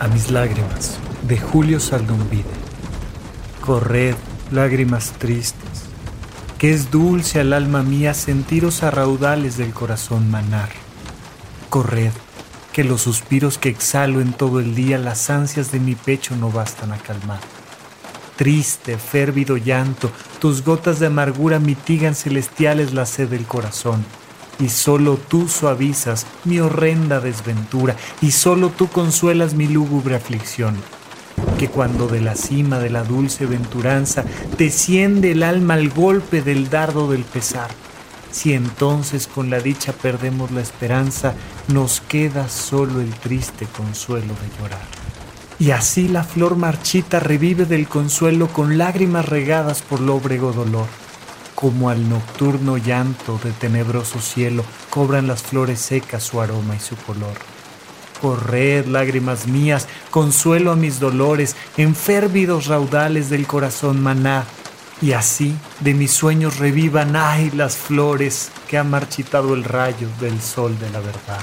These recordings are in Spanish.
a mis lágrimas de Julio Saldumbide. Corred, lágrimas tristes, que es dulce al alma mía sentiros a raudales del corazón manar. Corred, que los suspiros que exhalo en todo el día las ansias de mi pecho no bastan a calmar. Triste, férvido llanto, tus gotas de amargura mitigan celestiales la sed del corazón y solo tú suavizas mi horrenda desventura, y solo tú consuelas mi lúgubre aflicción. Que cuando de la cima de la dulce venturanza desciende el alma al golpe del dardo del pesar, si entonces con la dicha perdemos la esperanza, nos queda solo el triste consuelo de llorar. Y así la flor marchita revive del consuelo con lágrimas regadas por lóbrego dolor como al nocturno llanto de tenebroso cielo cobran las flores secas su aroma y su color. Corred, lágrimas mías, consuelo a mis dolores, en férvidos raudales del corazón maná, y así de mis sueños revivan, ay, las flores que ha marchitado el rayo del sol de la verdad.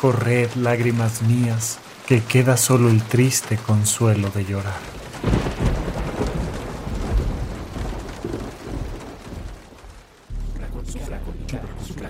Corred, lágrimas mías, que queda solo el triste consuelo de llorar.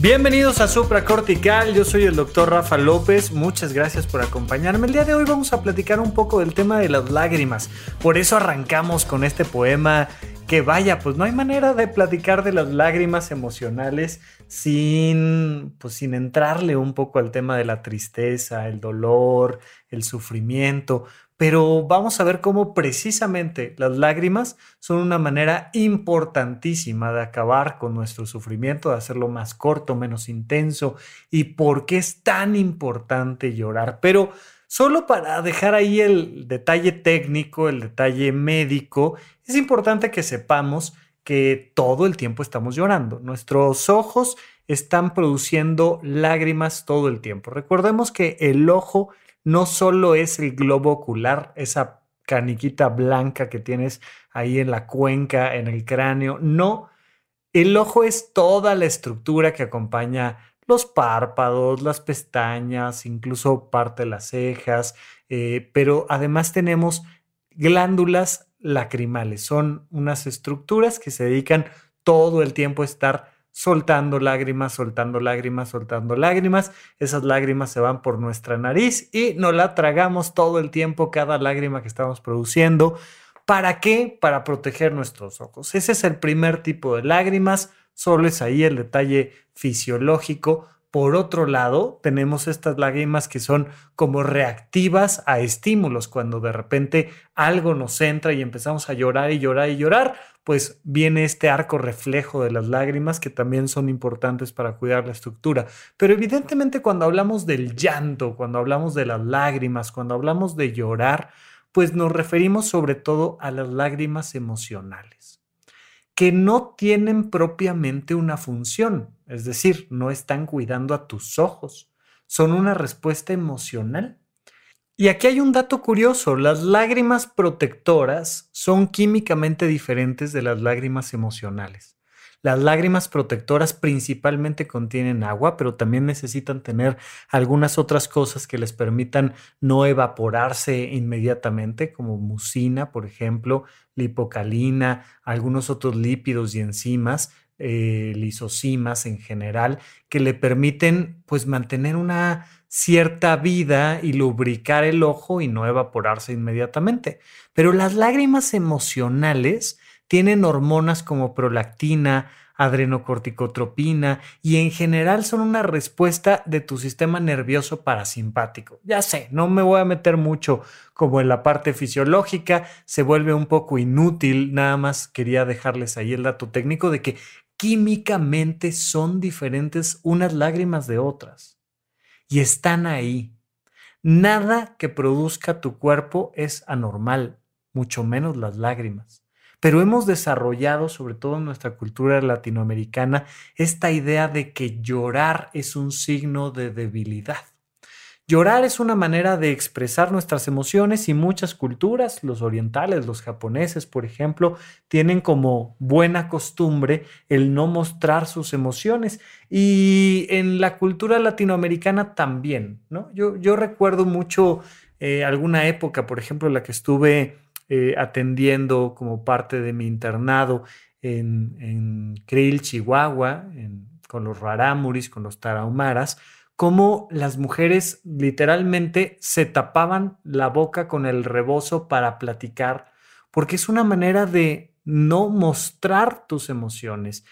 Bienvenidos a Supra Cortical, yo soy el doctor Rafa López, muchas gracias por acompañarme. El día de hoy vamos a platicar un poco del tema de las lágrimas, por eso arrancamos con este poema que vaya, pues no hay manera de platicar de las lágrimas emocionales sin, pues sin entrarle un poco al tema de la tristeza, el dolor, el sufrimiento, pero vamos a ver cómo precisamente las lágrimas son una manera importantísima de acabar con nuestro sufrimiento, de hacerlo más corto, menos intenso y por qué es tan importante llorar. Pero solo para dejar ahí el detalle técnico, el detalle médico, es importante que sepamos que todo el tiempo estamos llorando. Nuestros ojos están produciendo lágrimas todo el tiempo. Recordemos que el ojo no solo es el globo ocular, esa caniquita blanca que tienes ahí en la cuenca, en el cráneo, no, el ojo es toda la estructura que acompaña los párpados, las pestañas, incluso parte de las cejas, eh, pero además tenemos glándulas lacrimales, son unas estructuras que se dedican todo el tiempo a estar soltando lágrimas, soltando lágrimas, soltando lágrimas. Esas lágrimas se van por nuestra nariz y nos la tragamos todo el tiempo, cada lágrima que estamos produciendo. ¿Para qué? Para proteger nuestros ojos. Ese es el primer tipo de lágrimas, solo es ahí el detalle fisiológico. Por otro lado, tenemos estas lágrimas que son como reactivas a estímulos. Cuando de repente algo nos entra y empezamos a llorar y llorar y llorar, pues viene este arco reflejo de las lágrimas que también son importantes para cuidar la estructura. Pero evidentemente cuando hablamos del llanto, cuando hablamos de las lágrimas, cuando hablamos de llorar, pues nos referimos sobre todo a las lágrimas emocionales, que no tienen propiamente una función, es decir, no están cuidando a tus ojos, son una respuesta emocional. Y aquí hay un dato curioso, las lágrimas protectoras son químicamente diferentes de las lágrimas emocionales. Las lágrimas protectoras principalmente contienen agua, pero también necesitan tener algunas otras cosas que les permitan no evaporarse inmediatamente, como mucina, por ejemplo, lipocalina, algunos otros lípidos y enzimas, eh, lisosimas en general, que le permiten pues mantener una cierta vida y lubricar el ojo y no evaporarse inmediatamente. Pero las lágrimas emocionales tienen hormonas como prolactina, adrenocorticotropina y en general son una respuesta de tu sistema nervioso parasimpático. Ya sé, no me voy a meter mucho como en la parte fisiológica, se vuelve un poco inútil, nada más quería dejarles ahí el dato técnico de que químicamente son diferentes unas lágrimas de otras y están ahí. Nada que produzca tu cuerpo es anormal, mucho menos las lágrimas. Pero hemos desarrollado, sobre todo en nuestra cultura latinoamericana, esta idea de que llorar es un signo de debilidad. Llorar es una manera de expresar nuestras emociones y muchas culturas, los orientales, los japoneses, por ejemplo, tienen como buena costumbre el no mostrar sus emociones y en la cultura latinoamericana también, ¿no? Yo, recuerdo mucho eh, alguna época, por ejemplo, en la que estuve eh, atendiendo como parte de mi internado en, en Chihuahua, con los rarámuris, con los tarahumaras, cómo las mujeres literalmente se tapaban la boca con el rebozo para platicar, porque es una manera de no mostrar tus emociones.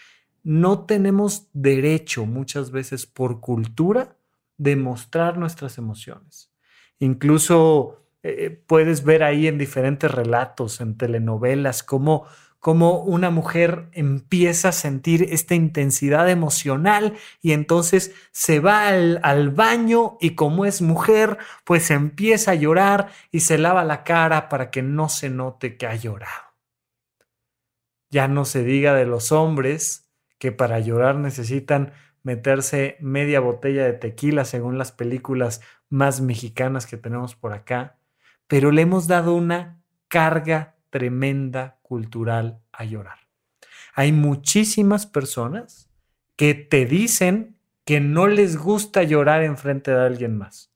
No tenemos derecho muchas veces por cultura de mostrar nuestras emociones. Incluso eh, eh, puedes ver ahí en diferentes relatos, en telenovelas, cómo cómo una mujer empieza a sentir esta intensidad emocional y entonces se va al, baño y como es mujer, pues empieza a llorar y se lava la cara para que no se note que ha llorado. Ya no se diga de los hombres que para llorar necesitan meterse media botella de tequila según las películas más mexicanas que tenemos por acá, pero le hemos dado una carga tremenda cultural a llorar. Hay muchísimas personas que te dicen que no les gusta llorar en frente de alguien más.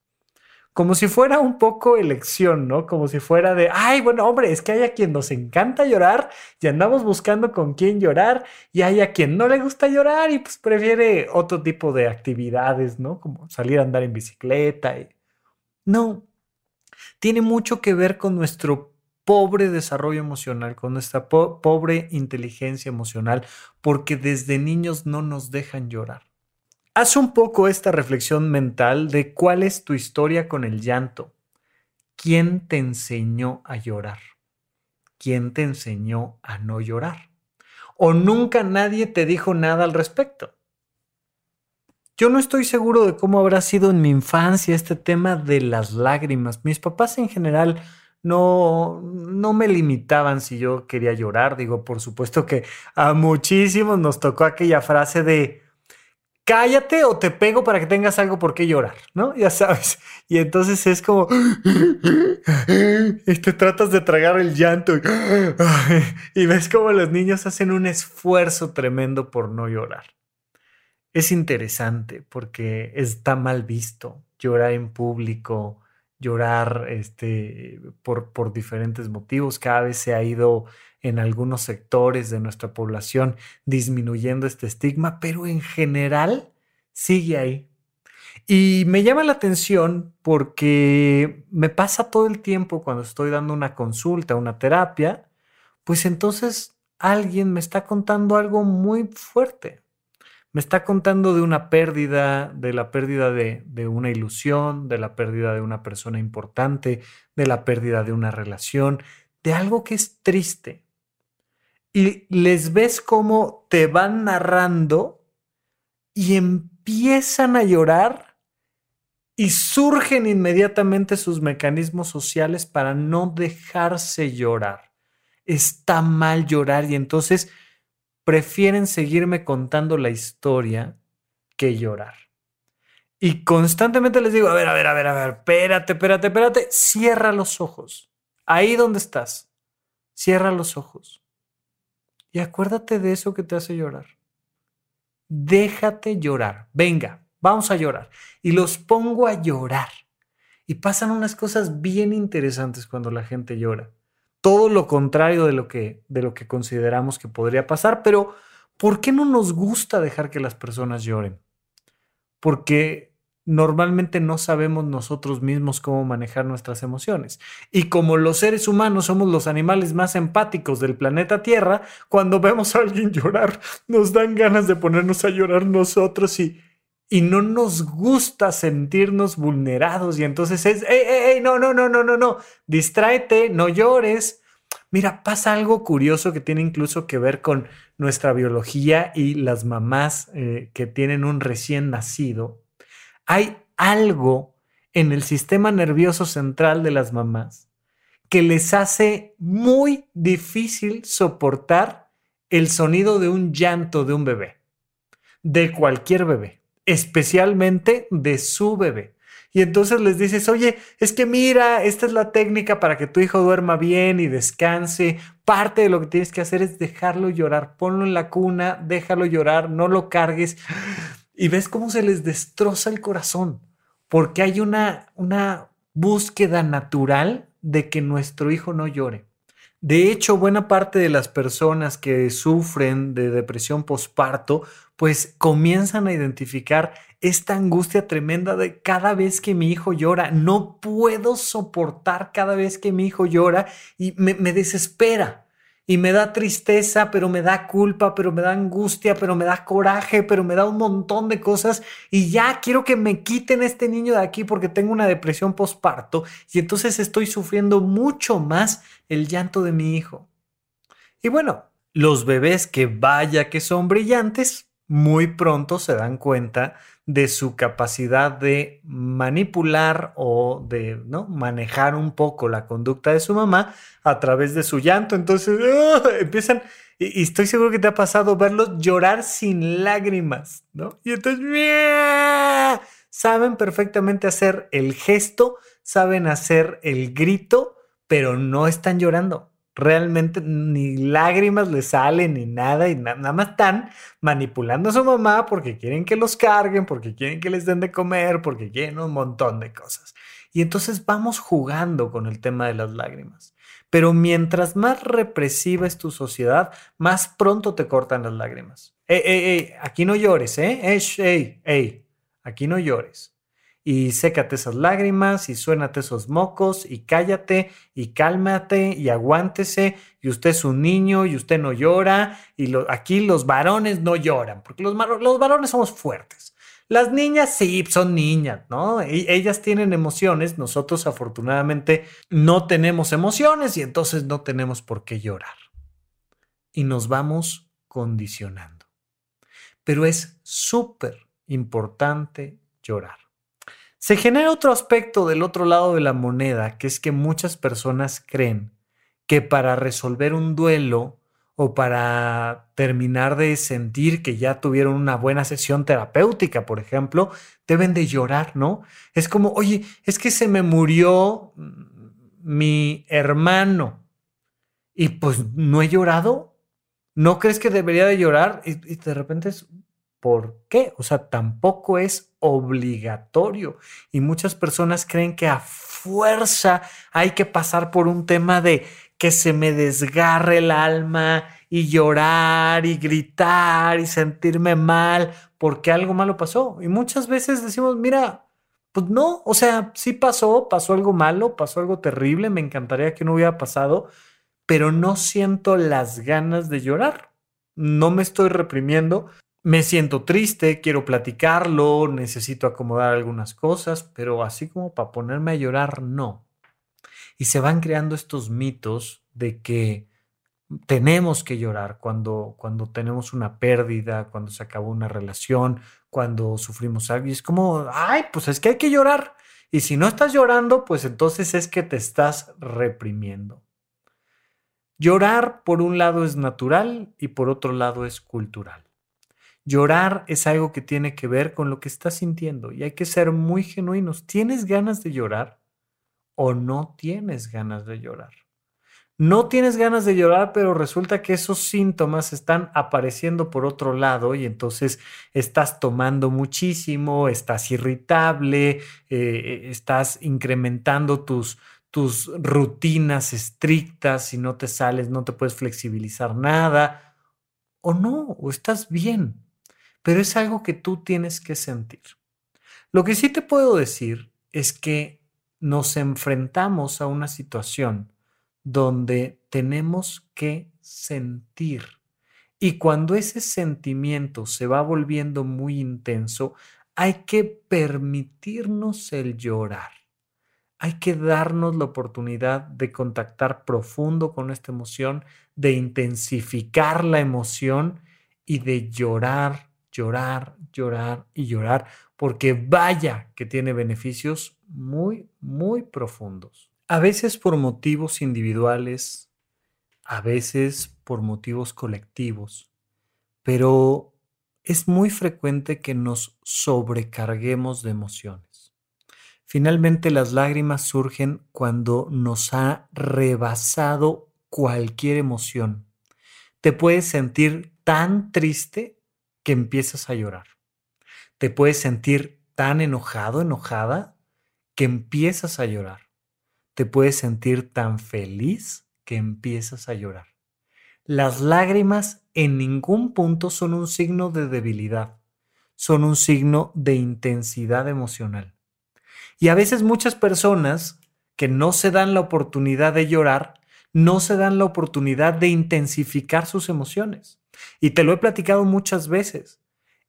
Como si fuera un poco elección, ¿no? Como si fuera de, ay, bueno, hombre, es que hay a quien nos encanta llorar y andamos buscando con quién llorar y hay a quien no le gusta llorar y pues prefiere otro tipo de actividades, ¿no? Como salir a andar en bicicleta. Y... No, tiene mucho que ver con nuestro pobre desarrollo emocional, con nuestra pobre inteligencia emocional, porque desde niños no nos dejan llorar. Haz un poco esta reflexión mental de cuál es tu historia con el llanto. ¿Quién te enseñó a llorar? ¿Quién te enseñó a no llorar? ¿O nunca nadie te dijo nada al respecto? Yo no estoy seguro de cómo habrá sido en mi infancia este tema de las lágrimas. Mis papás en general no, no me limitaban si yo quería llorar. Digo, por supuesto que a muchísimos nos tocó aquella frase de cállate o te pego para que tengas algo por qué llorar, ¿no? Ya sabes. Y entonces es como, y te tratas de tragar el llanto y ves como los niños hacen un esfuerzo tremendo por no llorar. Es interesante porque está mal visto llorar en público, llorar este, por, por diferentes motivos. Cada vez se ha ido en algunos sectores de nuestra población disminuyendo este estigma, pero en general sigue ahí. Y me llama la atención porque me pasa todo el tiempo cuando estoy dando una consulta, una terapia, pues entonces alguien me está contando algo muy fuerte me está contando de una pérdida, de la pérdida de, una ilusión, de la pérdida de una persona importante, de la pérdida de una relación, de algo que es triste. Y les ves cómo te van narrando y empiezan a llorar y surgen inmediatamente sus mecanismos sociales para no dejarse llorar. Está mal llorar y entonces prefieren seguirme contando la historia que llorar. Y constantemente les digo, a ver, a ver, a ver, a ver, espérate, espérate, espérate, cierra los ojos. Ahí donde estás, cierra los ojos. Y acuérdate de eso que te hace llorar. Déjate llorar. Venga, vamos a llorar. Y los pongo a llorar. Y pasan unas cosas bien interesantes cuando la gente llora todo lo contrario de lo que, de lo que consideramos que podría pasar, pero ¿por qué no nos gusta dejar que las personas lloren? Porque normalmente no sabemos nosotros mismos cómo manejar nuestras emociones. Y como los seres humanos somos los animales más empáticos del planeta Tierra, cuando vemos a alguien llorar, nos dan ganas de ponernos a llorar nosotros y y no nos gusta sentirnos vulnerados y entonces es, ey, ey, ey, no, no, no, no, no, no, distráete, no llores. Mira, pasa algo curioso que tiene incluso que ver con nuestra biología y las mamás eh, que tienen un recién nacido. Hay algo en el sistema nervioso central de las mamás que les hace muy difícil soportar el sonido de un llanto de un bebé, de cualquier bebé, especialmente de su bebé. Y entonces les dices, oye, es que mira, esta es la técnica para que tu hijo duerma bien y descanse. Parte de lo que tienes que hacer es dejarlo llorar. Ponlo en la cuna, déjalo llorar, no lo cargues. Y ves cómo se les destroza el corazón, porque hay una, una búsqueda natural de que nuestro hijo no llore. De hecho, buena parte de las personas que sufren de depresión postparto, pues comienzan a identificar esta angustia tremenda de cada vez que mi hijo llora. No puedo soportar cada vez que mi hijo llora y me, desespera y me da tristeza, pero me da culpa, pero me da angustia, pero me da coraje, pero me da un montón de cosas y ya quiero que me quiten este niño de aquí porque tengo una depresión postparto y entonces estoy sufriendo mucho más el llanto de mi hijo. Y bueno, los bebés que vaya que son brillantes, muy pronto se dan cuenta de su capacidad de manipular o de ¿no? manejar un poco la conducta de su mamá a través de su llanto. Entonces ¡ah! empiezan, y, estoy seguro que te ha pasado verlos llorar sin lágrimas, ¿no? Y entonces saben perfectamente hacer el gesto, saben hacer el grito, pero no están llorando realmente ni lágrimas le salen ni nada y nada más están manipulando a su mamá porque quieren que los carguen, porque quieren que les den de comer, porque quieren un montón de cosas. Y entonces vamos jugando con el tema de las lágrimas. Pero mientras más represiva es tu sociedad, más pronto te cortan las lágrimas. Ey, ey, ey, aquí no llores, ¿eh? Ey, ey, aquí no llores y sécate esas lágrimas y suénate esos mocos y cállate y cálmate y aguántese y usted es un niño y usted no llora y aquí los varones no lloran porque los, varones somos fuertes. Las niñas sí, son niñas, ¿no? Y ellas tienen emociones, nosotros afortunadamente no tenemos emociones y entonces no tenemos por qué llorar. Y nos vamos condicionando. Pero es súper importante llorar. Se genera otro aspecto del otro lado de la moneda, que es que muchas personas creen que para resolver un duelo o para terminar de sentir que ya tuvieron una buena sesión terapéutica, por ejemplo, deben de llorar, ¿no? Es como, oye, es que se me murió mi hermano y pues no he llorado. ¿No crees que debería de llorar? Y, de repente es, ¿Por qué? O sea, tampoco es obligatorio. Y muchas personas creen que a fuerza hay que pasar por un tema de que se me desgarre el alma y llorar y gritar y sentirme mal porque algo malo pasó. Y muchas veces decimos, mira, pues no, o sea, sí pasó, pasó algo malo, pasó algo terrible, me encantaría que no hubiera pasado, pero no siento las ganas de llorar. No me estoy reprimiendo, me siento triste, quiero platicarlo, necesito acomodar algunas cosas, pero así como para ponerme a llorar, no. Y se van creando estos mitos de que tenemos que llorar cuando, cuando tenemos una pérdida, cuando se acabó una relación, cuando sufrimos algo. Y es como, ay, pues es que hay que llorar. Y si no estás llorando, pues entonces es que te estás reprimiendo. Llorar por un lado es natural y por otro lado es cultural. Llorar es algo que tiene que ver con lo que estás sintiendo y hay que ser muy genuinos. ¿Tienes ganas de llorar o no tienes ganas de llorar? No tienes ganas de llorar, pero resulta que esos síntomas están apareciendo por otro lado y entonces estás tomando muchísimo, estás irritable, eh, estás incrementando tus, tus rutinas estrictas y no te sales, no te puedes flexibilizar nada. O no, o estás bien pero es algo que tú tienes que sentir. Lo que sí te puedo decir es que nos enfrentamos a una situación donde tenemos que sentir. Y cuando ese sentimiento se va volviendo muy intenso, hay que permitirnos el llorar. Hay que darnos la oportunidad de contactar profundo con esta emoción, de intensificar la emoción y de llorar llorar, llorar y llorar, porque vaya que tiene beneficios muy, muy profundos. A veces por motivos individuales, a veces por motivos colectivos, pero es muy frecuente que nos sobrecarguemos de emociones. Finalmente las lágrimas surgen cuando nos ha rebasado cualquier emoción. Te puedes sentir tan triste que empiezas a llorar. Te puedes sentir tan enojado, enojada, que empiezas a llorar. Te puedes sentir tan feliz que empiezas a llorar. Las lágrimas en ningún punto son un signo de debilidad, son un signo de intensidad emocional. Y a veces muchas personas que no se dan la oportunidad de llorar, no se dan la oportunidad de intensificar sus emociones. Y te lo he platicado muchas veces.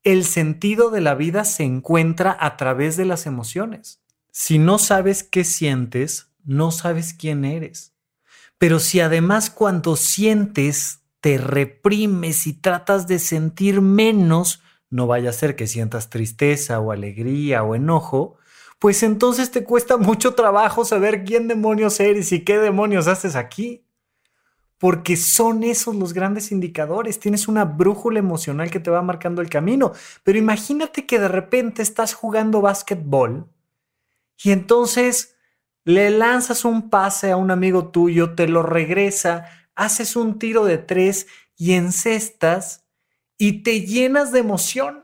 El sentido de la vida se encuentra a través de las emociones. Si no sabes qué sientes, no sabes quién eres. Pero si además cuando sientes te reprimes y tratas de sentir menos, no vaya a ser que sientas tristeza o alegría o enojo, pues entonces te cuesta mucho trabajo saber quién demonios eres y qué demonios haces aquí. Porque son esos los grandes indicadores. Tienes una brújula emocional que te va marcando el camino. Pero imagínate que de repente estás jugando básquetbol y entonces le lanzas un pase a un amigo tuyo, te lo regresa, haces un tiro de tres y encestas y te llenas de emoción.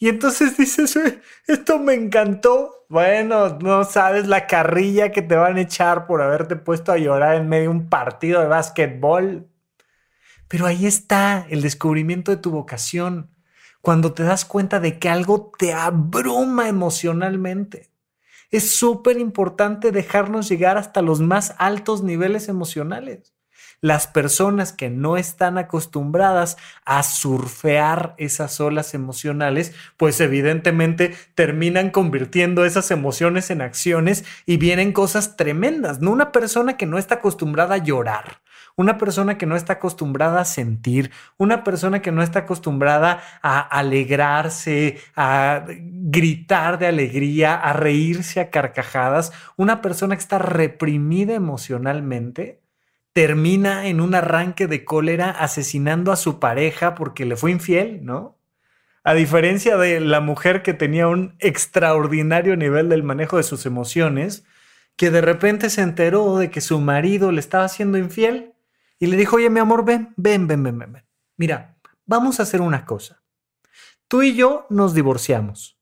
Y entonces dices, esto me encantó. Bueno, no sabes la carrilla que te van a echar por haberte puesto a llorar en medio de un partido de básquetbol. Pero ahí está el descubrimiento de tu vocación, cuando te das cuenta de que algo te abruma emocionalmente. Es súper importante dejarnos llegar hasta los más altos niveles emocionales las personas que no están acostumbradas a surfear esas olas emocionales, pues evidentemente terminan convirtiendo esas emociones en acciones y vienen cosas tremendas. No una persona que no está acostumbrada a llorar, una persona que no está acostumbrada a sentir, una persona que no está acostumbrada a alegrarse, a gritar de alegría, a reírse a carcajadas, una persona que está reprimida emocionalmente, termina en un arranque de cólera asesinando a su pareja porque le fue infiel, ¿no? A diferencia de la mujer que tenía un extraordinario nivel del manejo de sus emociones, que de repente se enteró de que su marido le estaba haciendo infiel y le dijo, oye, mi amor, ven, ven, ven, ven, ven. Mira, vamos a hacer una cosa. Tú y yo nos divorciamos.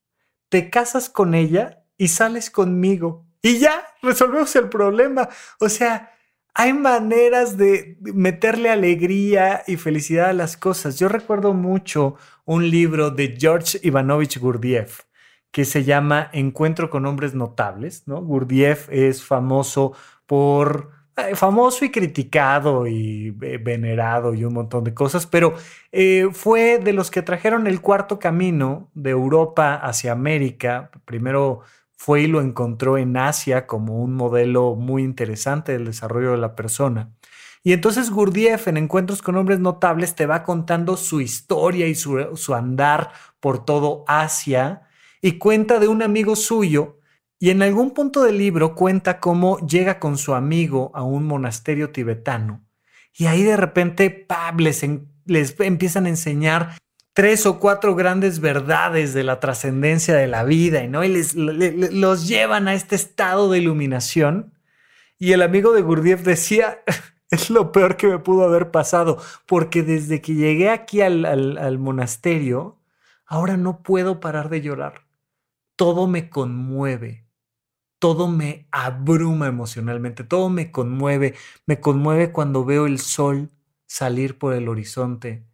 Te casas con ella y sales conmigo. Y ya, resolvemos el problema. O sea, hay maneras de meterle alegría y felicidad a las cosas. Yo recuerdo mucho un libro de George Ivanovich Gurdjieff que se llama Encuentro con hombres notables. ¿no? Gurdjieff es famoso por eh, famoso y criticado y eh, venerado y un montón de cosas, pero eh, fue de los que trajeron el cuarto camino de Europa hacia América, primero fue y lo encontró en Asia como un modelo muy interesante del desarrollo de la persona. Y entonces Gurdjieff en Encuentros con Hombres Notables te va contando su historia y su, andar por todo Asia y cuenta de un amigo suyo y en algún punto del libro cuenta cómo llega con su amigo a un monasterio tibetano y ahí de repente les, les empiezan a enseñar tres o cuatro grandes verdades de la trascendencia de la vida, ¿no? Y les, los llevan a este estado de iluminación. Y el amigo de Gurdjieff decía, es lo peor que me pudo haber pasado, porque desde que llegué aquí al monasterio, ahora no puedo parar de llorar. Todo me conmueve, todo me abruma emocionalmente, todo me conmueve, me conmueve cuando veo el sol salir por el horizonte,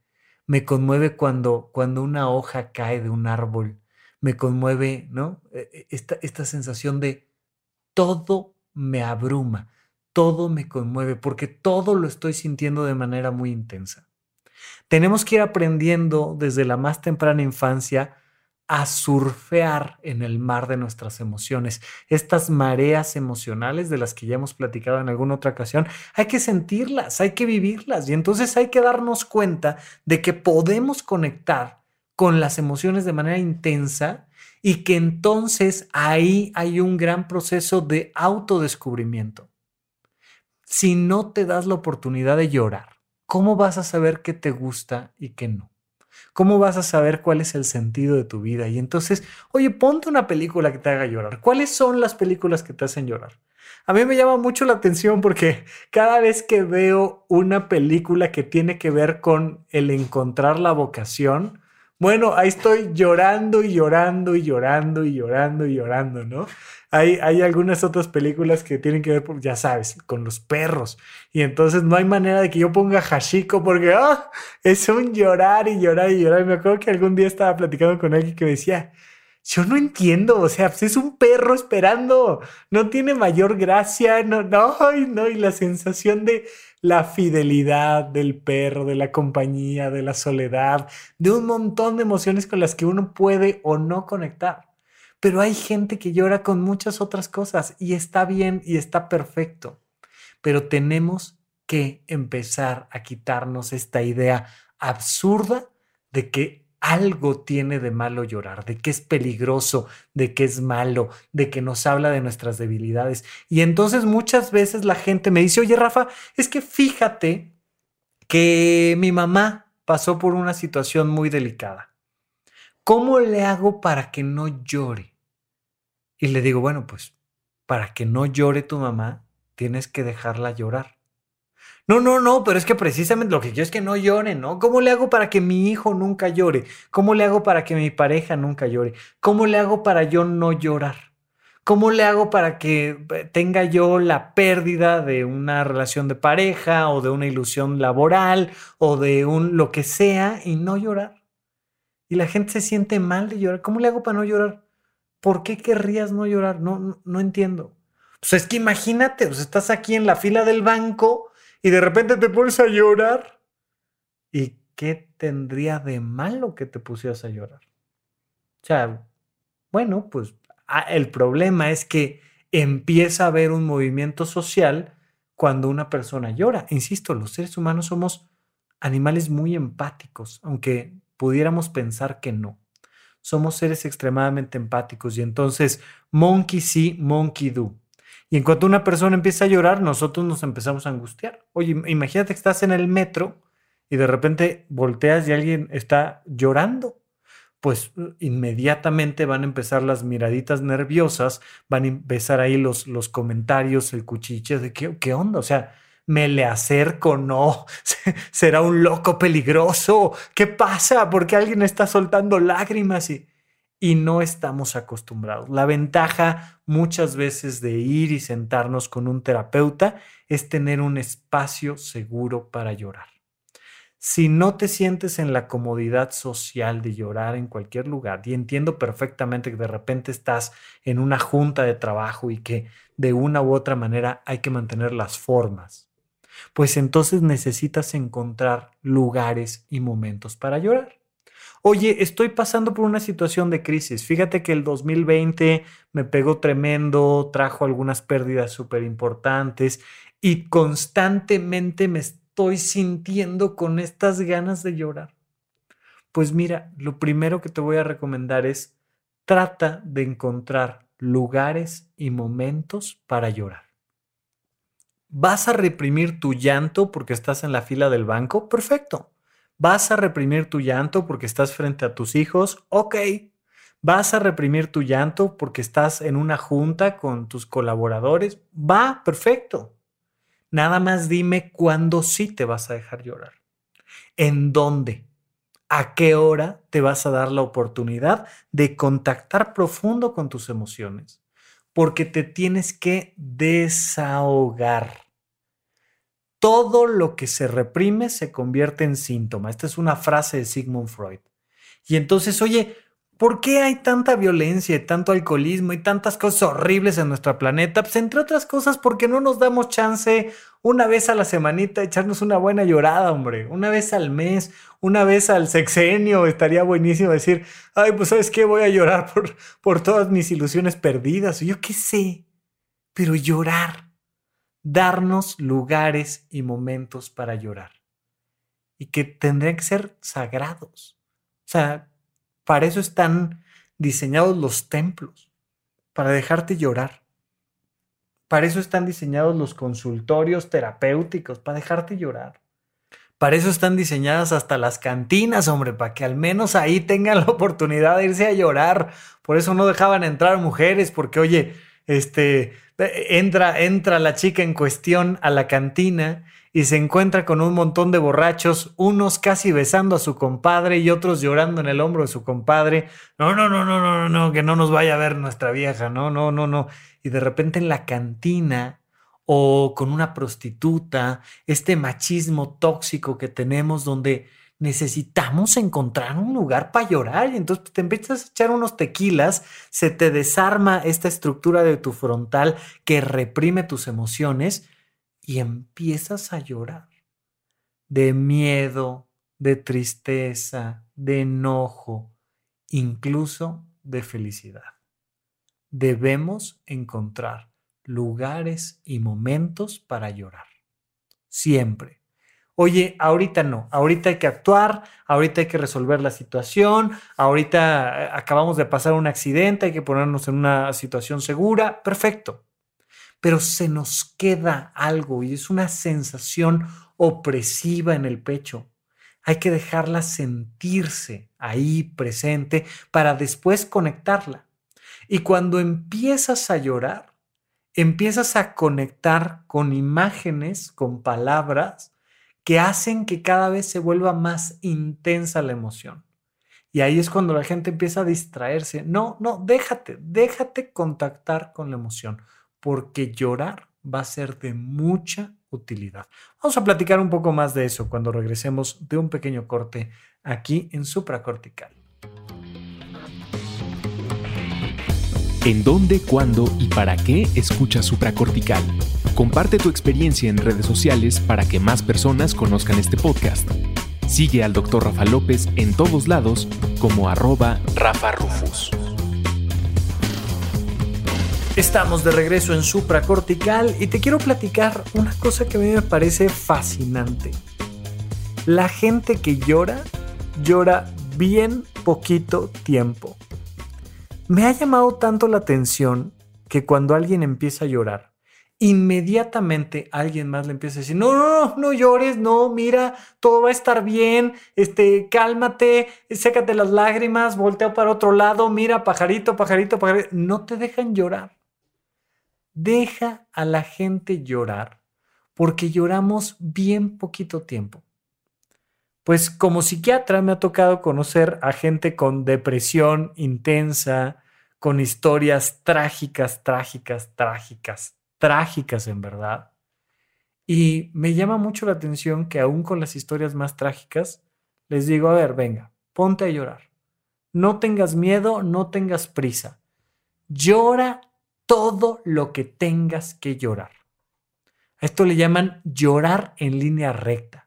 me conmueve cuando, cuando una hoja cae de un árbol, me conmueve, ¿no? E, e, esta, esta sensación de todo me abruma, todo me conmueve, porque todo lo estoy sintiendo de manera muy intensa. Tenemos que ir aprendiendo desde la más temprana infancia a surfear en el mar de nuestras emociones. Estas mareas emocionales de las que ya hemos platicado en alguna otra ocasión, hay que sentirlas, hay que vivirlas y entonces hay que darnos cuenta de que podemos conectar con las emociones de manera intensa y que entonces ahí hay un gran proceso de autodescubrimiento. Si no te das la oportunidad de llorar, ¿cómo vas a saber qué te gusta y qué no? ¿Cómo vas a saber cuál es el sentido de tu vida? Y entonces, oye, ponte una película que te haga llorar. ¿Cuáles son las películas que te hacen llorar? A mí me llama mucho la atención porque cada vez que veo una película que tiene que ver con el encontrar la vocación, bueno, ahí estoy llorando y llorando y llorando y llorando y llorando, ¿no? Hay, hay algunas otras películas que tienen que ver, ya sabes, con los perros. Y entonces no hay manera de que yo ponga Hashiko porque ¡ah! es un llorar y llorar y llorar. Y me acuerdo que algún día estaba platicando con alguien que me decía, yo no entiendo, o sea, pues es un perro esperando, no tiene mayor gracia, no, no, no, y la sensación de la fidelidad del perro, de la compañía, de la soledad, de un montón de emociones con las que uno puede o no conectar. Pero hay gente que llora con muchas otras cosas y está bien y está perfecto. Pero tenemos que empezar a quitarnos esta idea absurda de que algo tiene de malo llorar, de que es peligroso, de que es malo, de que nos habla de nuestras debilidades. Y entonces muchas veces la gente me dice, oye Rafa, es que fíjate que mi mamá pasó por una situación muy delicada. ¿Cómo le hago para que no llore? Y le digo, bueno, pues para que no llore tu mamá, tienes que dejarla llorar. No, no, no, pero es que precisamente lo que quiero es que no llore, ¿no? ¿Cómo le hago para que mi hijo nunca llore? ¿Cómo le hago para que mi pareja nunca llore? ¿Cómo le hago para yo no llorar? ¿Cómo le hago para que eh, tenga yo la pérdida de una relación de pareja o de una ilusión laboral o de un lo que sea y no llorar? Y la gente se siente mal de llorar. ¿Cómo le hago para no llorar? ¿Por qué querrías no llorar? No, no, entiendo. Pues es que imagínate, pues estás aquí en la fila del banco y de repente te pones a llorar. ¿Y qué tendría de malo que te pusieras a llorar? O sea, bueno, pues ah, el problema es que empieza a haber un movimiento social cuando una persona llora. Insisto, los seres humanos somos animales muy empáticos, aunque pudiéramos pensar que no. Somos seres extremadamente empáticos y entonces monkey see, monkey do. Y en cuanto una persona empieza a llorar, nosotros nos empezamos a angustiar. Oye, imagínate que estás en el metro y de repente volteas y alguien está llorando. Pues inmediatamente van a empezar las miraditas nerviosas, van a empezar ahí los, los comentarios, el cuchiche de qué, qué onda. O sea, me le acerco, no, será un loco peligroso. ¿Qué pasa? Porque alguien está soltando lágrimas y y no estamos acostumbrados. La ventaja muchas veces de ir y sentarnos con un terapeuta es tener un espacio seguro para llorar. Si no te sientes en la comodidad social de llorar en cualquier lugar, y entiendo perfectamente que de repente estás en una junta de trabajo y que de una u otra manera hay que mantener las formas, pues entonces necesitas encontrar lugares y momentos para llorar. Oye, estoy pasando por una situación de crisis. Fíjate que el 2020 me pegó tremendo, trajo algunas pérdidas súper importantes y constantemente me estoy sintiendo con estas ganas de llorar. Pues mira, lo primero que te voy a recomendar es trata de encontrar lugares y momentos para llorar. ¿Vas a reprimir tu llanto porque estás en la fila del banco? Perfecto. ¿Vas a reprimir tu llanto porque estás frente a tus hijos? Ok. ¿Vas a reprimir tu llanto porque estás en una junta con tus colaboradores? Va, perfecto. Nada más dime cuándo sí te vas a dejar llorar. ¿En dónde? ¿A qué hora te vas a dar la oportunidad de contactar profundo con tus emociones? Porque te tienes que desahogar todo lo que se reprime se convierte en síntoma. Esta es una frase de Sigmund Freud. Y entonces, oye, ¿por qué hay tanta violencia y tanto alcoholismo y tantas cosas horribles en nuestro planeta? Pues entre otras cosas porque no nos damos chance una vez a la semanita echarnos una buena llorada, hombre. Una vez al mes, una vez al sexenio. Estaría buenísimo decir, ay, pues sabes qué, voy a llorar por, por todas mis ilusiones perdidas. yo qué sé, pero llorar darnos lugares y momentos para llorar. Y que tendrían que ser sagrados. O sea, Para eso están diseñados los templos, para dejarte llorar. Para eso están diseñados los consultorios terapéuticos, para dejarte llorar. Para eso están diseñadas hasta las cantinas, hombre, para que al menos ahí tengan la oportunidad de irse a llorar. Por eso no dejaban entrar mujeres, porque oye, este, entra, entra la chica en cuestión a la cantina y se encuentra con un montón de borrachos, unos casi besando a su compadre y otros llorando en el hombro de su compadre. No, no, no, no, no, no, que no nos vaya a ver nuestra vieja, no, no, no, no. Y de repente en la cantina o con una prostituta, este machismo tóxico que tenemos donde necesitamos encontrar un lugar para llorar y entonces te empiezas a echar unos tequilas, se te desarma esta estructura de tu frontal que reprime tus emociones y empiezas a llorar de miedo, de tristeza, de enojo, incluso de felicidad. Debemos encontrar lugares y momentos para llorar. Siempre. Oye, ahorita no, ahorita hay que actuar, ahorita hay que resolver la situación, ahorita eh, acabamos de pasar un accidente, hay que ponernos en una situación segura, perfecto pero se nos queda algo y es una sensación opresiva en el pecho. Hay que dejarla sentirse ahí presente para después conectarla. Y cuando empiezas a llorar, empiezas a conectar con imágenes, con palabras que hacen que cada vez se vuelva más intensa la emoción. Y ahí es cuando la gente empieza a distraerse. No, no, déjate, déjate contactar con la emoción porque llorar va a ser de mucha utilidad. Vamos a platicar un poco más de eso cuando regresemos de un pequeño corte aquí en supracortical. ¿En dónde, cuándo y para qué escuchas supracortical? Comparte tu experiencia en redes sociales para que más personas conozcan este podcast. Sigue al Dr. Rafa López en todos lados como arroba Rafa Rufus. Estamos de regreso en supracortical y te quiero platicar una cosa que a mí me parece fascinante. La gente que llora, llora bien poquito tiempo. Me ha llamado tanto la atención que cuando alguien empieza a llorar, inmediatamente alguien más le empieza a decir, no, no, no, no llores, no, mira, todo va a estar bien, este, cálmate, sécate las lágrimas, voltea para otro lado, mira, pajarito, pajarito, pajarito, no te dejan llorar. Deja a la gente llorar porque lloramos bien poquito tiempo. Pues como psiquiatra me ha tocado conocer a gente con depresión intensa, con historias trágicas, trágicas, trágicas, trágicas en verdad. Y me llama mucho la atención que aún con las historias más trágicas, les digo, a ver, venga, ponte a llorar. No tengas miedo, no tengas prisa. Llora todo lo que tengas que llorar. A esto le llaman llorar en línea recta.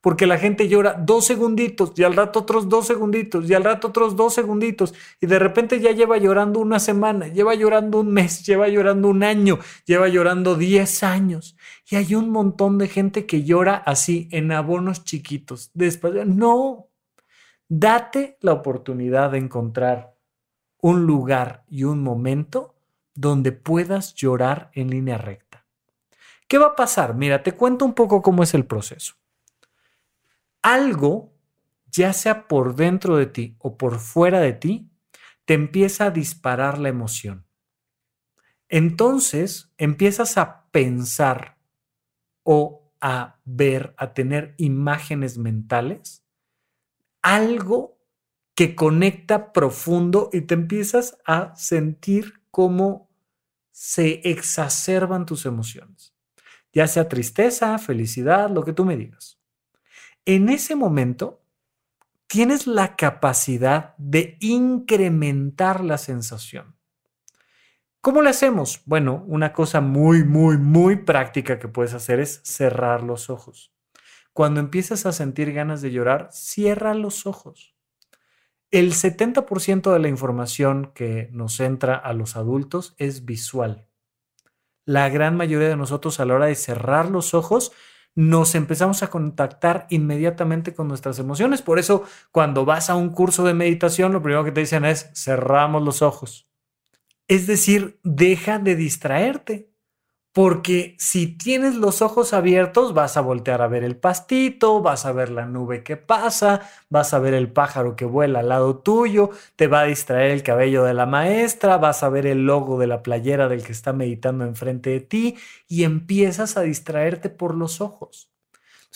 Porque la gente llora dos segunditos y al rato otros dos segunditos y al rato otros dos segunditos y de repente ya lleva llorando una semana, lleva llorando un mes, lleva llorando un año, lleva llorando diez años. Y hay un montón de gente que llora así en abonos chiquitos. Después, no, date la oportunidad de encontrar un lugar y un momento donde puedas llorar en línea recta. ¿Qué va a pasar? Mira, te cuento un poco cómo es el proceso. Algo, ya sea por dentro de ti o por fuera de ti, te empieza a disparar la emoción. Entonces empiezas a pensar o a ver, a tener imágenes mentales, algo que conecta profundo y te empiezas a sentir cómo se exacerban tus emociones, ya sea tristeza, felicidad, lo que tú me digas. En ese momento, tienes la capacidad de incrementar la sensación. ¿Cómo lo hacemos? Bueno, una cosa muy, muy, muy práctica que puedes hacer es cerrar los ojos. Cuando empiezas a sentir ganas de llorar, cierra los ojos. El 70% de la información que nos entra a los adultos es visual. La gran mayoría de nosotros a la hora de cerrar los ojos nos empezamos a contactar inmediatamente con nuestras emociones. Por eso, cuando vas a un curso de meditación, lo primero que te dicen es cerramos los ojos. Es decir, deja de distraerte. Porque si tienes los ojos abiertos, vas a voltear a ver el pastito, vas a ver la nube que pasa, vas a ver el pájaro que vuela al lado tuyo, te va a distraer el cabello de la maestra, vas a ver el logo de la playera del que está meditando enfrente de ti y empiezas a distraerte por los ojos.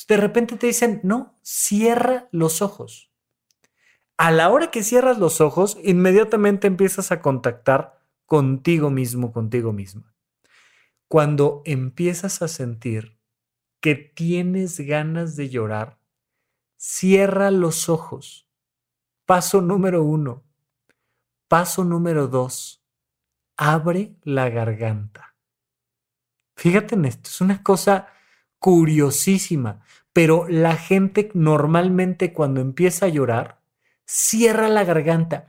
de repente te dicen, no, cierra los ojos. A la hora que cierras los ojos, inmediatamente empiezas a contactar contigo mismo, contigo misma cuando empiezas a sentir que tienes ganas de llorar, cierra los ojos. Paso número uno. Paso número dos. Abre la garganta. Fíjate en esto, es una cosa curiosísima, pero la gente normalmente cuando empieza a llorar, cierra la garganta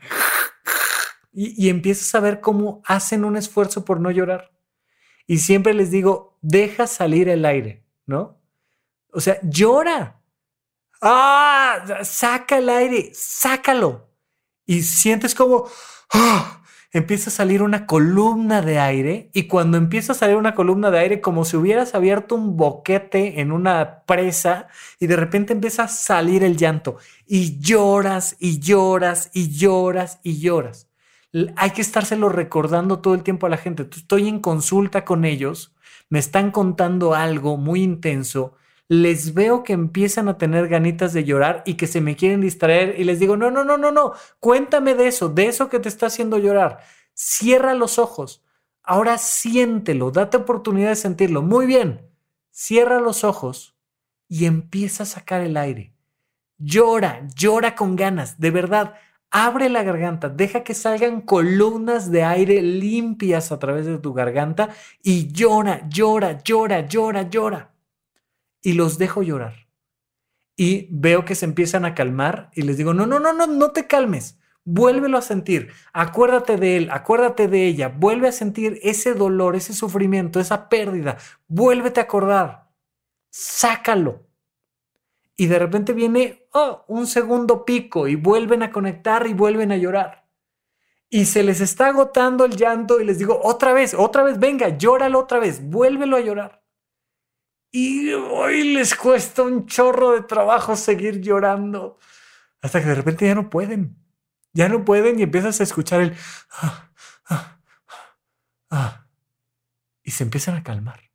y, empiezas a ver cómo hacen un esfuerzo por no llorar. Y siempre les digo, deja salir el aire, ¿no? O sea, llora. Ah, saca el aire, sácalo. Y sientes como ¡ah! empieza a salir una columna de aire. Y cuando empieza a salir una columna de aire, como si hubieras abierto un boquete en una presa y de repente empieza a salir el llanto. Y lloras y lloras y lloras y lloras hay que estárselo recordando todo el tiempo a la gente. Estoy en consulta con ellos, me están contando algo muy intenso, les veo que empiezan a tener ganitas de llorar y que se me quieren distraer y les digo, no, no, no, no, no, cuéntame de eso, de eso que te está haciendo llorar. Cierra los ojos. Ahora siéntelo, date oportunidad de sentirlo. Muy bien, cierra los ojos y empieza a sacar el aire. Llora, llora con ganas, de verdad abre la garganta, deja que salgan columnas de aire limpias a través de tu garganta y llora, llora, llora, llora, llora. Y los dejo llorar. Y veo que se empiezan a calmar y les digo, no, no, no, no, no te calmes. Vuélvelo a sentir. Acuérdate de él, acuérdate de ella. Vuelve a sentir ese dolor, ese sufrimiento, esa pérdida. Vuélvete a acordar. Sácalo y de repente viene oh, un segundo pico y vuelven a conectar y vuelven a llorar. Y se les está agotando el llanto y les digo, otra vez, otra vez, venga, llóralo otra vez, vuélvelo a llorar. Y hoy les cuesta un chorro de trabajo seguir llorando. Hasta que de repente ya no pueden. Ya no pueden y empiezas a escuchar el... Ah, ah, ah, y se empiezan a calmar.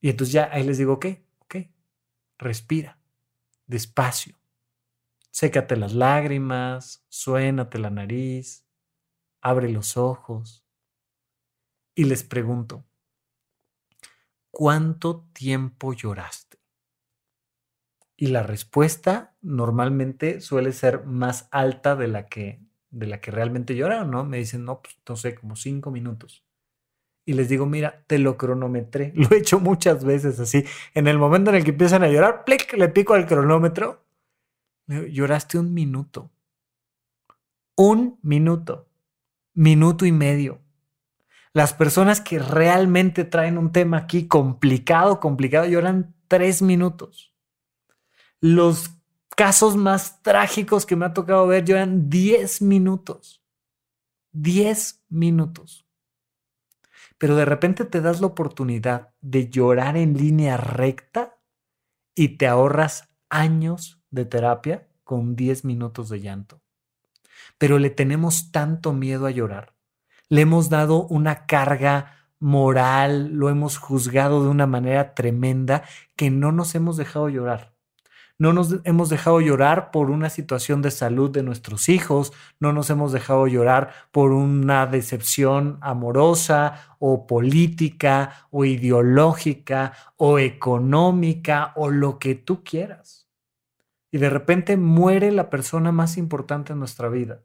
Y entonces ya ahí les digo, ok, ok, respira despacio. Sécate las lágrimas, suénate la nariz, abre los ojos y les pregunto, ¿cuánto tiempo lloraste? Y la respuesta normalmente suele ser más alta de la que, de la que realmente lloraron, ¿no? Me dicen, no, pues no sé, como cinco minutos y les digo, mira, te lo cronometré. Lo he hecho muchas veces así. En el momento en el que empiezan a llorar, plic, le pico al cronómetro. Lloraste un minuto. Un minuto. Minuto y medio. Las personas que realmente traen un tema aquí complicado, complicado, lloran tres minutos. Los casos más trágicos que me ha tocado ver lloran diez minutos. Diez minutos pero de repente te das la oportunidad de llorar en línea recta y te ahorras años de terapia con 10 minutos de llanto. Pero le tenemos tanto miedo a llorar. Le hemos dado una carga moral, lo hemos juzgado de una manera tremenda que no nos hemos dejado llorar. No nos hemos dejado llorar por una situación de salud de nuestros hijos, no nos hemos dejado llorar por una decepción amorosa o política o ideológica o económica o lo que tú quieras. Y de repente muere la persona más importante en nuestra vida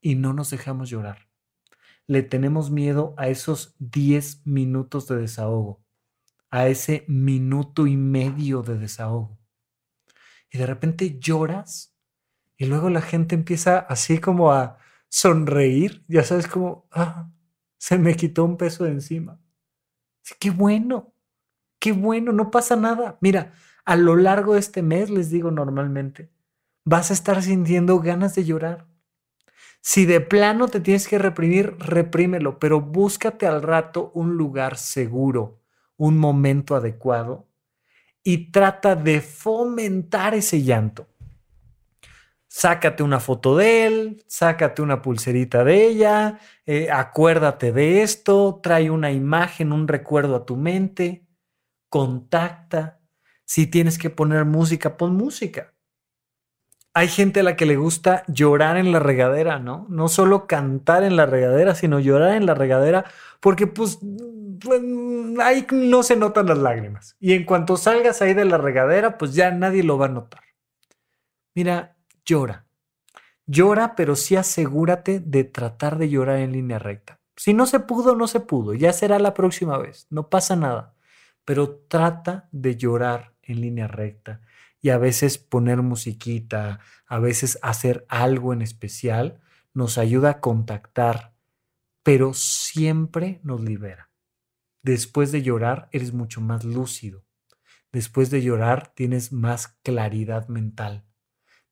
y no nos dejamos llorar. Le tenemos miedo a esos 10 minutos de desahogo, a ese minuto y medio de desahogo y de repente lloras y luego la gente empieza así como a sonreír, ya sabes como, ah, se me quitó un peso de encima. qué bueno, Qué bueno, no pasa nada. Mira, a lo largo de este mes, les digo normalmente, vas a estar sintiendo ganas de llorar. Si de plano te tienes que reprimir, reprímelo, pero búscate al rato un lugar seguro, un momento adecuado y trata de fomentar ese llanto. Sácate una foto de él, sácate una pulserita de ella, eh, acuérdate de esto, trae una imagen, un recuerdo a tu mente, contacta. Si tienes que poner música, pon música hay gente a la que le gusta llorar en la regadera, ¿no? No solo cantar en la regadera, sino llorar en la regadera, porque pues, pues, ahí no se notan las lágrimas. Y en cuanto salgas ahí de la regadera, pues ya nadie lo va a notar. Mira, llora. Llora, pero sí asegúrate de tratar de llorar en línea recta. Si no se pudo, no se pudo. Ya será la próxima vez. No pasa nada. Pero trata de llorar en línea recta y a veces poner musiquita, a veces hacer algo en especial, nos ayuda a contactar, pero siempre nos libera. Después de llorar eres mucho más lúcido. Después de llorar tienes más claridad mental.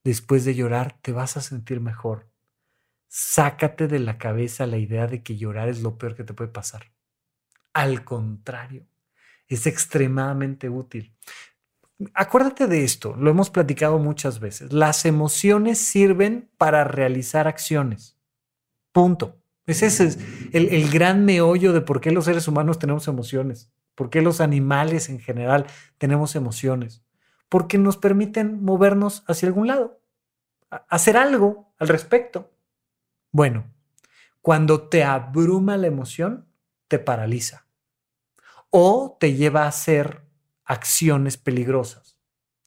Después de llorar te vas a sentir mejor. Sácate de la cabeza la idea de que llorar es lo peor que te puede pasar. Al contrario, es extremadamente útil acuérdate de esto, lo hemos platicado muchas veces. Las emociones sirven para realizar acciones. Punto. Ese es el, gran meollo de por qué los seres humanos tenemos emociones, por qué los animales en general tenemos emociones. Porque nos permiten movernos hacia algún lado, hacer algo al respecto. Bueno, cuando te abruma la emoción, te paraliza o te lleva a hacer acciones peligrosas,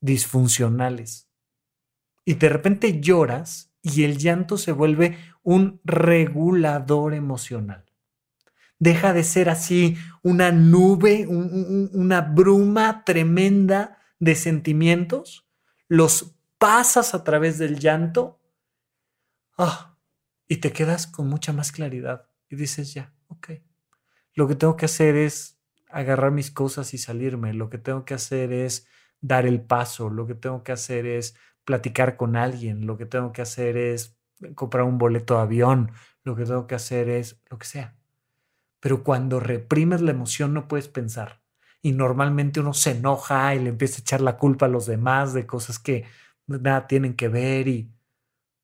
disfuncionales. Y de repente lloras y el llanto se vuelve un regulador emocional. Deja de ser así una nube, una bruma tremenda de sentimientos, los pasas a través del llanto ah, y te quedas con mucha más claridad y dices ya, ok, lo que tengo que hacer es agarrar mis cosas y salirme. Lo que tengo que hacer es dar el paso. Lo que tengo que hacer es platicar con alguien. Lo que tengo que hacer es comprar un boleto de avión. Lo que tengo que hacer es lo que sea. Pero cuando reprimes la emoción no puedes pensar. Y normalmente uno se enoja y le empieza a echar la culpa a los demás de cosas que nada tienen que ver. Y...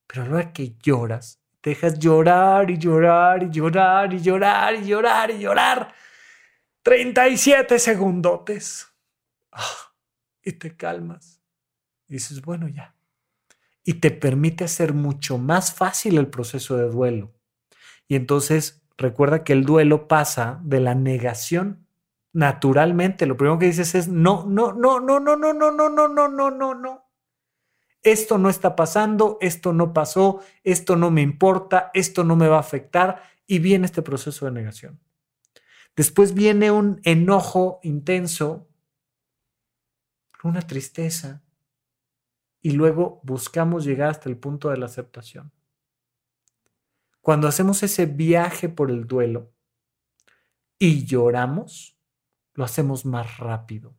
Pero luego que lloras, dejas llorar y llorar y llorar y llorar y llorar y llorar 37 segundotes. Ah, y te calmas. Y dices, bueno, ya. Y te permite hacer mucho más fácil el proceso de duelo. Y entonces recuerda que el duelo pasa de la negación. Naturalmente, lo primero que dices es, no, no, no, no, no, no, no, no, no, no, no, no, no. Esto no está pasando, esto no pasó, esto no me importa, esto no me va a afectar. Y viene este proceso de negación. Después viene un enojo intenso, una tristeza, y luego buscamos llegar hasta el punto de la aceptación. Cuando hacemos ese viaje por el duelo y lloramos, lo hacemos más rápido.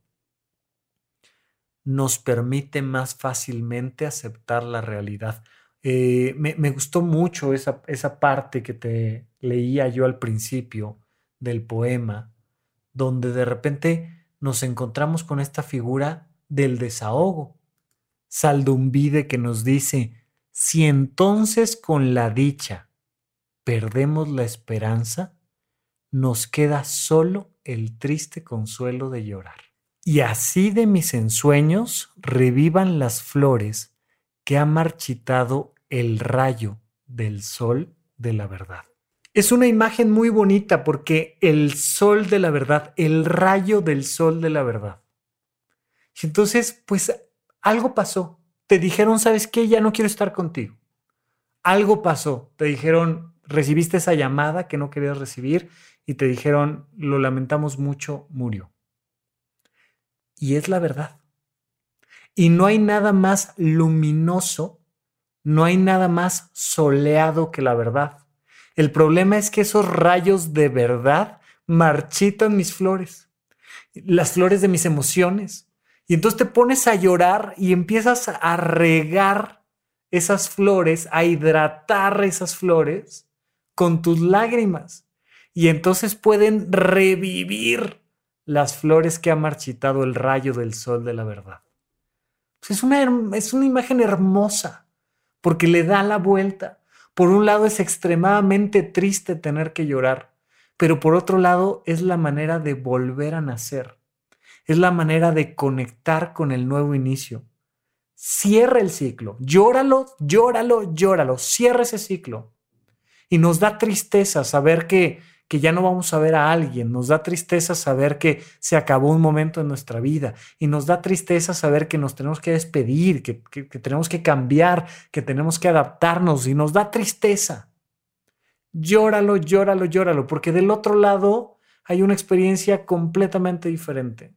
Nos permite más fácilmente aceptar la realidad. Eh, me, me, gustó mucho esa, esa parte que te leía yo al principio del poema, donde de repente nos encontramos con esta figura del desahogo. Saldumbide que nos dice, si entonces con la dicha perdemos la esperanza, nos queda solo el triste consuelo de llorar. Y así de mis ensueños revivan las flores que ha marchitado el rayo del sol de la verdad. Es una imagen muy bonita porque el sol de la verdad, el rayo del sol de la verdad. Y entonces, pues algo pasó. Te dijeron, ¿sabes qué? Ya no quiero estar contigo. Algo pasó. Te dijeron, recibiste esa llamada que no querías recibir y te dijeron, lo lamentamos mucho, murió. Y es la verdad. Y no hay nada más luminoso, no hay nada más soleado que la verdad. El problema es que esos rayos de verdad marchitan mis flores. las flores de mis emociones. Y entonces te pones a llorar y empiezas a regar esas flores, a hidratar esas flores con tus lágrimas. Y entonces pueden revivir las flores que ha marchitado el rayo del sol de la verdad. Es una, es una imagen hermosa porque le da la vuelta. Por un lado es extremadamente triste tener que llorar, pero por otro lado es la manera de volver a nacer. Es la manera de conectar con el nuevo inicio. Cierra el ciclo, llóralo, llóralo, llóralo, cierra ese ciclo. Y nos da tristeza saber que que ya no vamos a ver a alguien, nos da tristeza saber que se acabó un momento en nuestra vida y nos da tristeza saber que nos tenemos que despedir, que, tenemos que cambiar, que tenemos que adaptarnos y nos da tristeza. Llóralo, llóralo, llóralo, porque del otro lado hay una experiencia completamente diferente.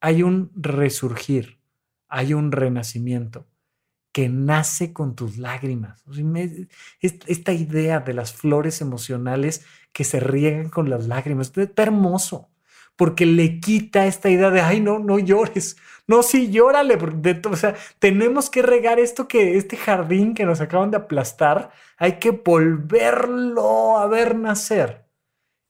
Hay un resurgir, hay un renacimiento que nace con tus lágrimas. Esta idea de las flores emocionales que se riegan con las lágrimas. Está hermoso, porque le quita esta idea de, ay, no, no llores. No, sí, llórale. o sea, tenemos que regar esto que, este jardín que nos acaban de aplastar, hay que volverlo a ver nacer.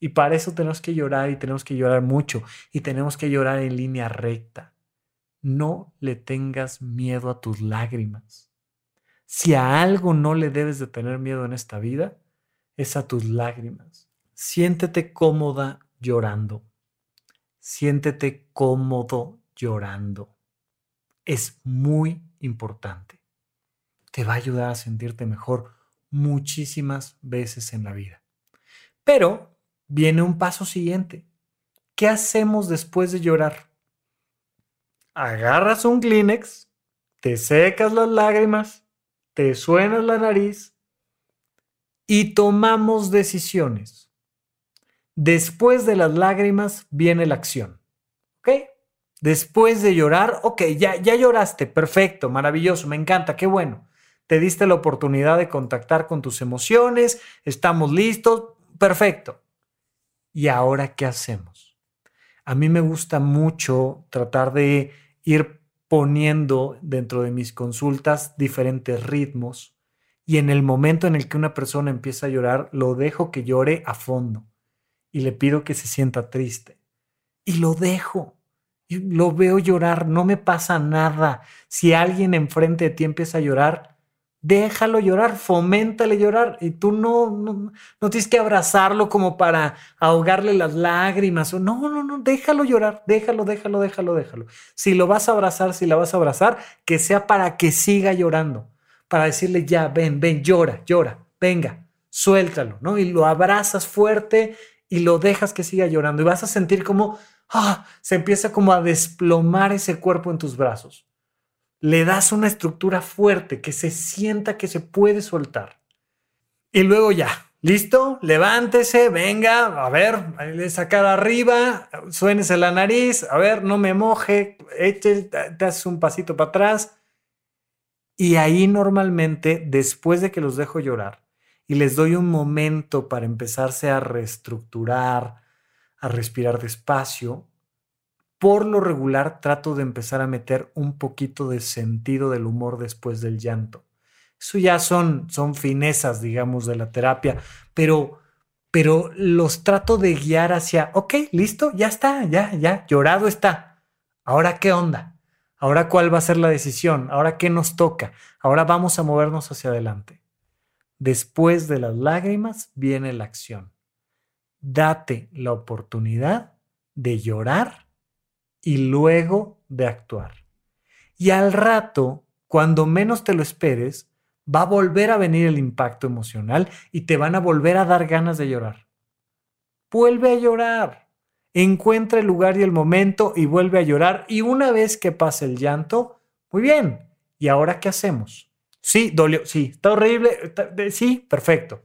Y para eso tenemos que llorar y tenemos que llorar mucho y tenemos que llorar en línea recta. No le tengas miedo a tus lágrimas. Si a algo no le debes de tener miedo en esta vida, es a tus lágrimas. Siéntete cómoda llorando. Siéntete cómodo llorando. Es muy importante. Te va a ayudar a sentirte mejor muchísimas veces en la vida. Pero viene un paso siguiente. ¿Qué hacemos después de llorar? Agarras un Kleenex, te secas las lágrimas, te suenas la nariz y tomamos decisiones. Después de las lágrimas viene la acción. ¿Ok? Después de llorar, ok, ya, ya lloraste, perfecto, maravilloso, me encanta, qué bueno. Te diste la oportunidad de contactar con tus emociones, estamos listos, perfecto. ¿Y ahora qué hacemos? A mí me gusta mucho tratar de ir poniendo dentro de mis consultas diferentes ritmos y en el momento en el que una persona empieza a llorar, lo dejo que llore a fondo y le pido que se sienta triste. Y lo dejo. Y lo veo llorar, no me pasa nada. Si alguien enfrente de ti empieza a llorar, déjalo llorar, foméntale llorar. Y tú no, no, no tienes que abrazarlo como para ahogarle las lágrimas. No, no, no, déjalo llorar, déjalo, déjalo, déjalo, déjalo. Si lo vas a abrazar, si la vas a abrazar, que sea para que siga llorando. Para decirle, ya, ven, ven, llora, llora, venga, suéltalo, ¿no? Y lo abrazas fuerte y lo dejas que siga llorando y vas a sentir como ah, se empieza como a desplomar ese cuerpo en tus brazos. Le das una estructura fuerte que se sienta que se puede soltar. Y luego ya, listo, levántese, venga, a ver, sacar arriba, suénese la nariz, a ver, no me moje, eche, te haces un pasito para atrás. Y ahí normalmente, después de que los dejo llorar, y les doy un momento para empezarse a reestructurar, a respirar despacio, por lo regular trato de empezar a meter un poquito de sentido del humor después del llanto. Eso ya son, son finezas, digamos, de la terapia, pero, pero los trato de guiar hacia, ok, listo, ya está, ya, ya, llorado está. Ahora, ¿qué onda? Ahora, ¿cuál va a ser la decisión? Ahora, ¿qué nos toca? Ahora vamos a movernos hacia adelante. Después de las lágrimas viene la acción. Date la oportunidad de llorar y luego de actuar. Y al rato, cuando menos te lo esperes, va a volver a venir el impacto emocional y te van a volver a dar ganas de llorar. Vuelve a llorar. Encuentra el lugar y el momento y vuelve a llorar. Y una vez que pase el llanto, muy bien. ¿Y ahora qué hacemos? Sí, dolió, sí, está horrible, sí, perfecto.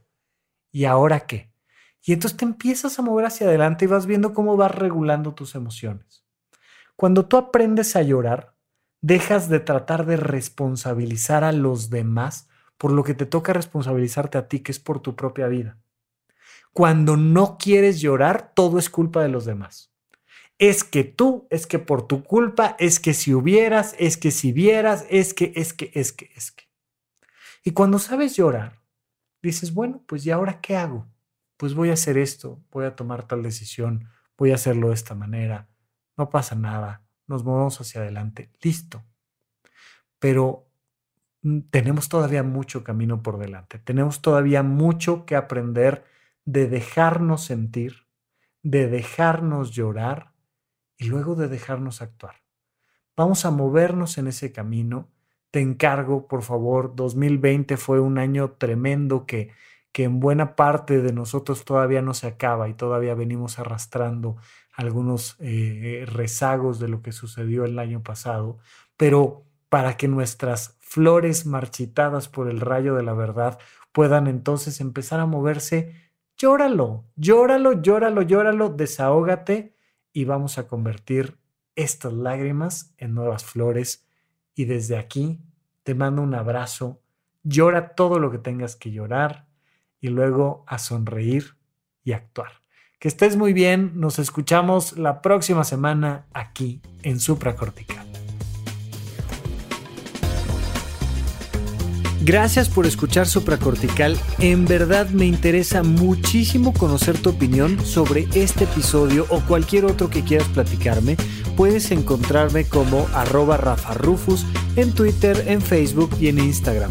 ¿Y ahora qué? Y entonces te empiezas a mover hacia adelante y vas viendo cómo vas regulando tus emociones. Cuando tú aprendes a llorar, dejas de tratar de responsabilizar a los demás por lo que te toca responsabilizarte a ti, que es por tu propia vida. Cuando no quieres llorar, todo es culpa de los demás. es que tú, es que por tu culpa, es que si hubieras, es que si vieras, es que, es que, es que, es que. Y cuando sabes llorar, dices, bueno, pues ¿y ahora qué hago? Pues voy a hacer esto, voy a tomar tal decisión, voy a hacerlo de esta manera, no pasa nada, nos movemos hacia adelante, listo. Pero mm, tenemos todavía mucho camino por delante, tenemos todavía mucho que aprender de dejarnos sentir, de dejarnos llorar y luego de dejarnos actuar. Vamos a movernos en ese camino. Te encargo, por favor, 2020 fue un año tremendo que, que en buena parte de nosotros todavía no se acaba y todavía venimos arrastrando algunos eh, rezagos de lo que sucedió el año pasado, pero para que nuestras flores marchitadas por el rayo de la verdad puedan entonces empezar a moverse, llóralo, llóralo, llóralo, llóralo, desahógate y vamos a convertir estas lágrimas en nuevas flores. Y desde aquí te mando un abrazo, llora todo lo que tengas que llorar y luego a sonreír y actuar. Que estés muy bien, nos escuchamos la próxima semana aquí en Supracortical. Gracias por escuchar Supracortical. En verdad me interesa muchísimo conocer tu opinión sobre este episodio o cualquier otro que quieras platicarme. Puedes encontrarme como arroba Rafa Rufus en Twitter, en Facebook y en Instagram.